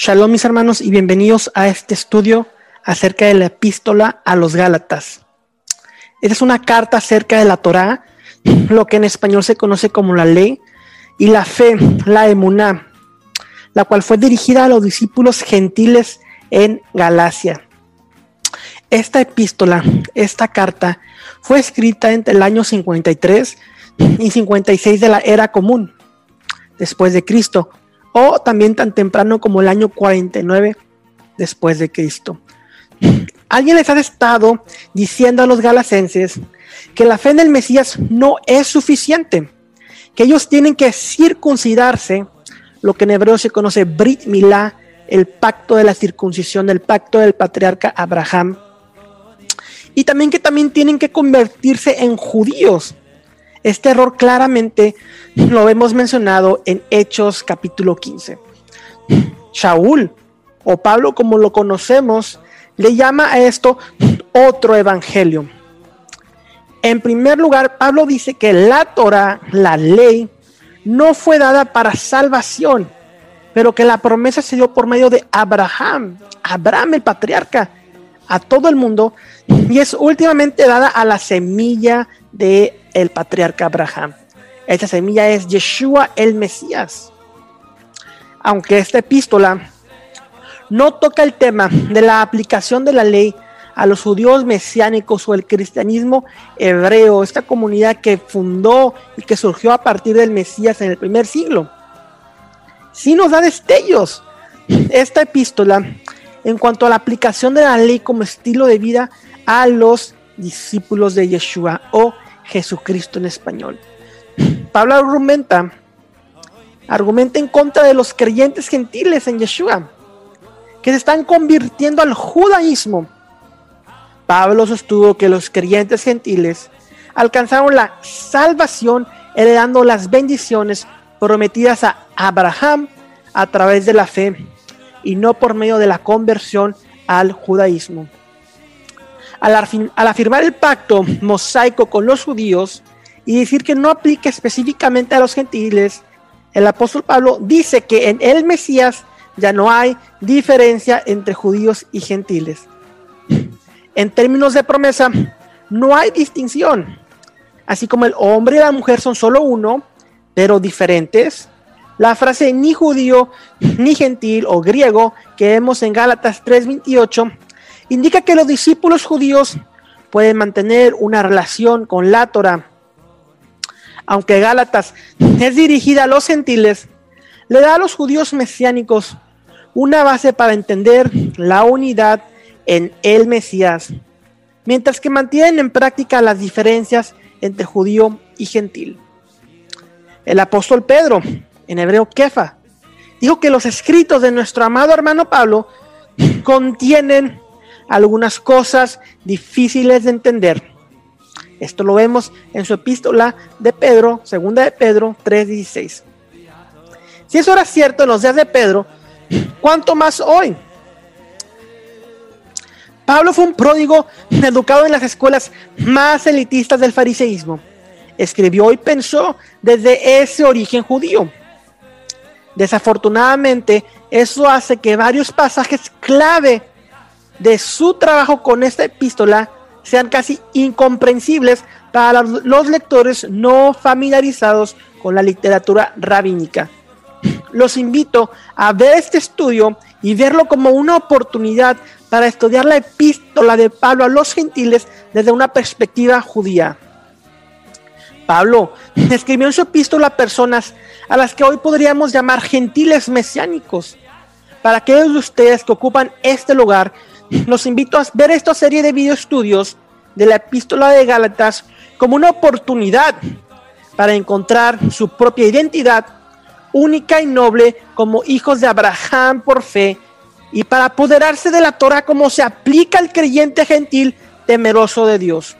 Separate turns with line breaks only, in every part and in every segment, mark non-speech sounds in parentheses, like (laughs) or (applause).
Shalom mis hermanos y bienvenidos a este estudio acerca de la epístola a los Gálatas. Esta es una carta acerca de la Torá, lo que en español se conoce como la ley, y la fe, la emuná, la cual fue dirigida a los discípulos gentiles en Galacia. Esta epístola, esta carta, fue escrita entre el año 53 y 56 de la era común, después de Cristo, o también tan temprano como el año 49 después de Cristo. Alguien les ha estado diciendo a los galacenses que la fe en el Mesías no es suficiente, que ellos tienen que circuncidarse, lo que en hebreo se conoce Brit Milá, el pacto de la circuncisión, el pacto del patriarca Abraham, y también que también tienen que convertirse en judíos, este error claramente lo hemos mencionado en Hechos capítulo 15. Shaul, o Pablo como lo conocemos, le llama a esto otro evangelio. En primer lugar, Pablo dice que la Torah, la ley, no fue dada para salvación, pero que la promesa se dio por medio de Abraham, Abraham el patriarca, a todo el mundo, y es últimamente dada a la semilla de el patriarca Abraham. Esta semilla es Yeshua el Mesías. Aunque esta epístola no toca el tema de la aplicación de la ley a los judíos mesiánicos o el cristianismo hebreo, esta comunidad que fundó y que surgió a partir del Mesías en el primer siglo. Sí nos da destellos esta epístola en cuanto a la aplicación de la ley como estilo de vida a los discípulos de Yeshua o Jesucristo en español. Pablo argumenta, argumenta en contra de los creyentes gentiles en Yeshua, que se están convirtiendo al judaísmo. Pablo sostuvo que los creyentes gentiles alcanzaron la salvación heredando las bendiciones prometidas a Abraham a través de la fe y no por medio de la conversión al judaísmo. Al, afirmar el pacto mosaico con los judíos y decir que no aplica específicamente a los gentiles, el apóstol Pablo dice que en el Mesías ya no hay diferencia entre judíos y gentiles. En términos de promesa, no hay distinción. Así como el hombre y la mujer son solo uno, pero diferentes, la frase ni judío, ni gentil o griego que vemos en Gálatas 3:28 indica que los discípulos judíos pueden mantener una relación con la Torah. Aunque Gálatas es dirigida a los gentiles, le da a los judíos mesiánicos una base para entender la unidad en el Mesías, mientras que mantienen en práctica las diferencias entre judío y gentil. El apóstol Pedro, en hebreo Kefa, dijo que los escritos de nuestro amado hermano Pablo contienen algunas cosas difíciles de entender. Esto lo vemos en su epístola de Pedro, segunda de Pedro 3:16. Si eso era cierto en los días de Pedro, ¿cuánto más hoy? Pablo fue un pródigo educado en las escuelas más elitistas del fariseísmo. Escribió y pensó desde ese origen judío. Desafortunadamente, eso hace que varios pasajes clave de su trabajo con esta epístola sean casi incomprensibles para los lectores no familiarizados con la literatura rabínica. Los invito a ver este estudio y verlo como una oportunidad para estudiar la epístola de Pablo a los gentiles desde una perspectiva judía. Pablo (laughs) escribió en su epístola a personas a las que hoy podríamos llamar gentiles mesiánicos. Para aquellos de ustedes que ocupan este lugar, los invito a ver esta serie de video estudios de la epístola de Gálatas como una oportunidad para encontrar su propia identidad única y noble como hijos de Abraham por fe y para apoderarse de la Torah como se aplica al creyente gentil temeroso de Dios.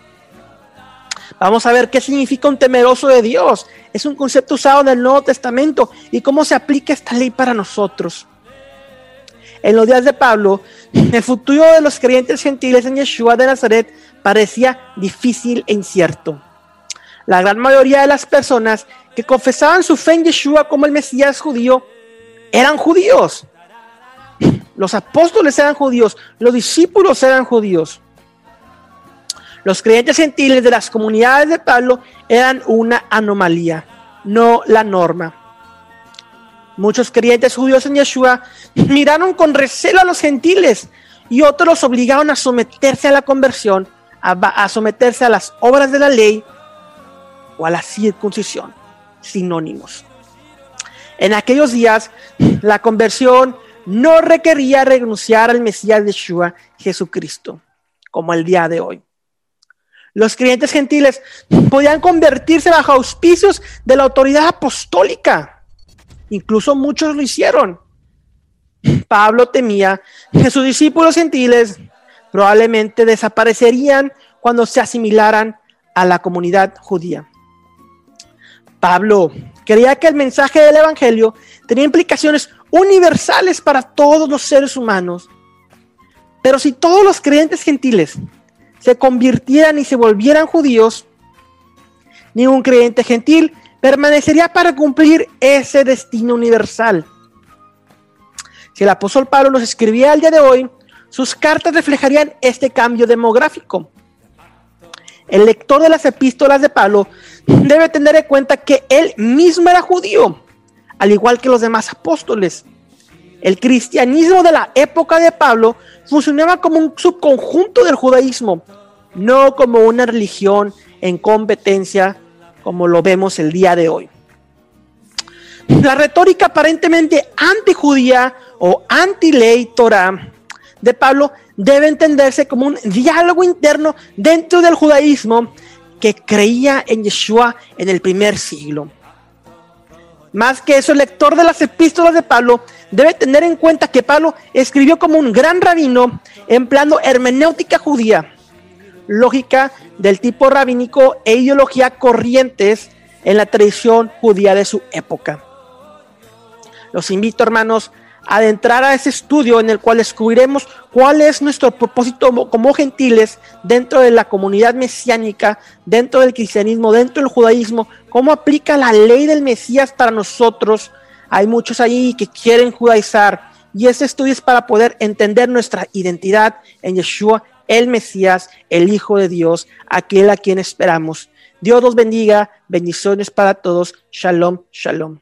Vamos a ver qué significa un temeroso de Dios. Es un concepto usado en el Nuevo Testamento y cómo se aplica esta ley para nosotros. En los días de Pablo, (laughs) el futuro de los creyentes gentiles en Yeshua de Nazaret parecía difícil e incierto. La gran mayoría de las personas que confesaban su fe en Yeshua como el Mesías judío eran judíos. (laughs) Los apóstoles eran judíos, los discípulos eran judíos. Los creyentes gentiles de las comunidades de Pablo eran una anomalía, no la norma. Muchos creyentes judíos en Yeshua miraron con recelo a los gentiles y otros los obligaron a someterse a la conversión, a, someterse a las obras de la ley o a la circuncisión, sinónimos. En aquellos días, la conversión no requería renunciar al Mesías de Yeshua, Jesucristo, como el día de hoy. Los creyentes gentiles podían convertirse bajo auspicios de la autoridad apostólica. Incluso muchos lo hicieron. Pablo temía que sus discípulos gentiles probablemente desaparecerían cuando se asimilaran a la comunidad judía. Pablo creía que el mensaje del Evangelio tenía implicaciones universales para todos los seres humanos. Pero si todos los creyentes gentiles se convirtieran y se volvieran judíos, ningún creyente gentil permanecería para cumplir ese destino universal. Si el apóstol Pablo nos escribía al día de hoy, sus cartas reflejarían este cambio demográfico. El lector de las epístolas de Pablo debe tener en cuenta que él mismo era judío al igual que los demás apóstoles. El cristianismo de la época de Pablo funcionaba como un subconjunto del judaísmo, no como una religión en competencia como lo vemos el día de hoy. La retórica aparentemente antijudía o anti-ley Torah de Pablo debe entenderse como un diálogo interno dentro del judaísmo que creía en Yeshua en el primer siglo. Más que eso, el lector de las epístolas de Pablo debe tener en cuenta que Pablo escribió como un gran rabino empleando hermenéutica judía, lógica del tipo rabínico e ideología corrientes en la tradición judía de su época. Los invito, hermanos, adentrar a ese estudio en el cual descubriremos cuál es nuestro propósito como gentiles dentro de la comunidad mesiánica, dentro del cristianismo, dentro del judaísmo, cómo aplica la ley del Mesías para nosotros. Hay muchos ahí que quieren judaizar y ese estudio es para poder entender nuestra identidad en Yeshua, el Mesías, el Hijo de Dios, aquel a quien esperamos. Dios los bendiga, bendiciones para todos. Shalom, shalom.